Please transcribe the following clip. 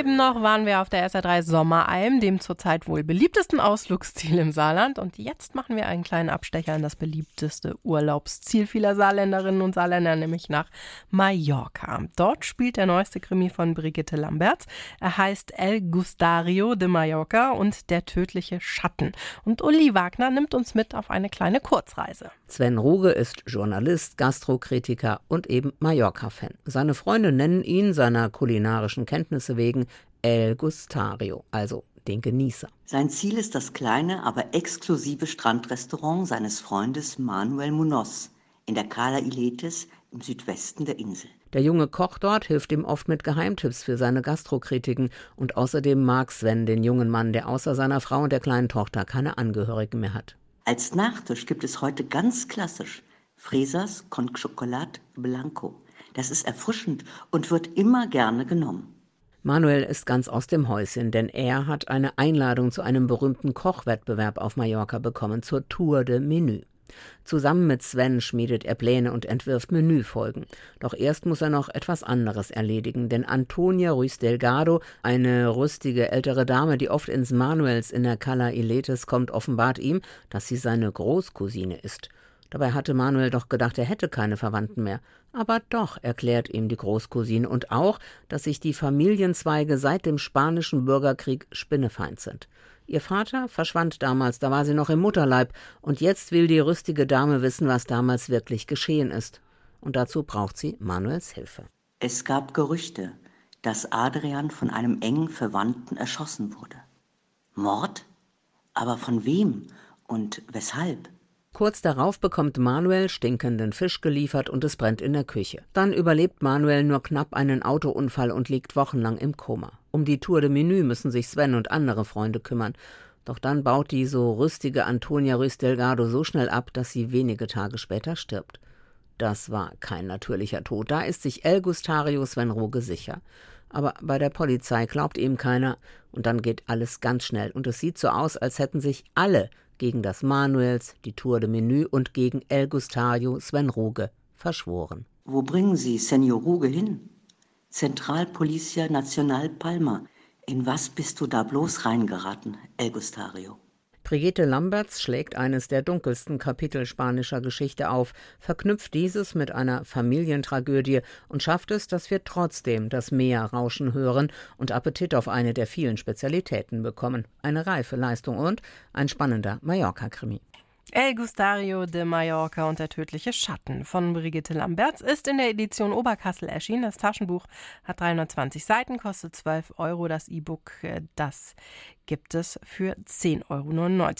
Eben noch waren wir auf der SR3 Sommeralm, dem zurzeit wohl beliebtesten Ausflugsziel im Saarland. Und jetzt machen wir einen kleinen Abstecher in das beliebteste Urlaubsziel vieler Saarländerinnen und Saarländer, nämlich nach Mallorca. Dort spielt der neueste Krimi von Brigitte Lamberts. Er heißt El Gustario de Mallorca und der tödliche Schatten. Und Uli Wagner nimmt uns mit auf eine kleine Kurzreise. Sven Ruge ist Journalist, Gastrokritiker und eben Mallorca-Fan. Seine Freunde nennen ihn seiner kulinarischen Kenntnisse wegen El Gustario, also den Genießer. Sein Ziel ist das kleine, aber exklusive Strandrestaurant seines Freundes Manuel Munoz in der Cala Iletes im Südwesten der Insel. Der junge Koch dort hilft ihm oft mit Geheimtipps für seine Gastrokritiken und außerdem mag Sven den jungen Mann, der außer seiner Frau und der kleinen Tochter keine Angehörigen mehr hat. Als Nachtisch gibt es heute ganz klassisch Fresas con Chocolate Blanco. Das ist erfrischend und wird immer gerne genommen. Manuel ist ganz aus dem Häuschen, denn er hat eine Einladung zu einem berühmten Kochwettbewerb auf Mallorca bekommen, zur Tour de Menü. Zusammen mit Sven schmiedet er Pläne und entwirft Menüfolgen. Doch erst muss er noch etwas anderes erledigen, denn Antonia Ruiz Delgado, eine rüstige ältere Dame, die oft ins Manuels in der Cala Iletes kommt, offenbart ihm, dass sie seine Großcousine ist. Dabei hatte Manuel doch gedacht, er hätte keine Verwandten mehr. Aber doch, erklärt ihm die Großcousine und auch, dass sich die Familienzweige seit dem spanischen Bürgerkrieg spinnefeind sind. Ihr Vater verschwand damals, da war sie noch im Mutterleib, und jetzt will die rüstige Dame wissen, was damals wirklich geschehen ist. Und dazu braucht sie Manuels Hilfe. Es gab Gerüchte, dass Adrian von einem engen Verwandten erschossen wurde. Mord? Aber von wem und weshalb? Kurz darauf bekommt Manuel stinkenden Fisch geliefert und es brennt in der Küche. Dann überlebt Manuel nur knapp einen Autounfall und liegt wochenlang im Koma. Um die Tour de Menü müssen sich Sven und andere Freunde kümmern. Doch dann baut die so rüstige Antonia Ruiz Delgado so schnell ab, dass sie wenige Tage später stirbt. Das war kein natürlicher Tod, da ist sich El Gustario Sven Ruge sicher. Aber bei der Polizei glaubt ihm keiner, und dann geht alles ganz schnell, und es sieht so aus, als hätten sich alle gegen das Manuels, die Tour de Menü und gegen El Gustario Sven Ruge verschworen. Wo bringen Sie Senor Ruge hin? Zentralpolicia Nacional Palma. In was bist du da bloß reingeraten, El Gustario? Brigitte Lamberts schlägt eines der dunkelsten Kapitel spanischer Geschichte auf, verknüpft dieses mit einer Familientragödie und schafft es, dass wir trotzdem das Meer rauschen hören und Appetit auf eine der vielen Spezialitäten bekommen. Eine reife Leistung und ein spannender Mallorca-Krimi. El Gustario de Mallorca und der tödliche Schatten von Brigitte Lamberts ist in der Edition Oberkassel erschienen. Das Taschenbuch hat 320 Seiten, kostet 12 Euro. Das E-Book, äh, das gibt es für 10,99 Euro.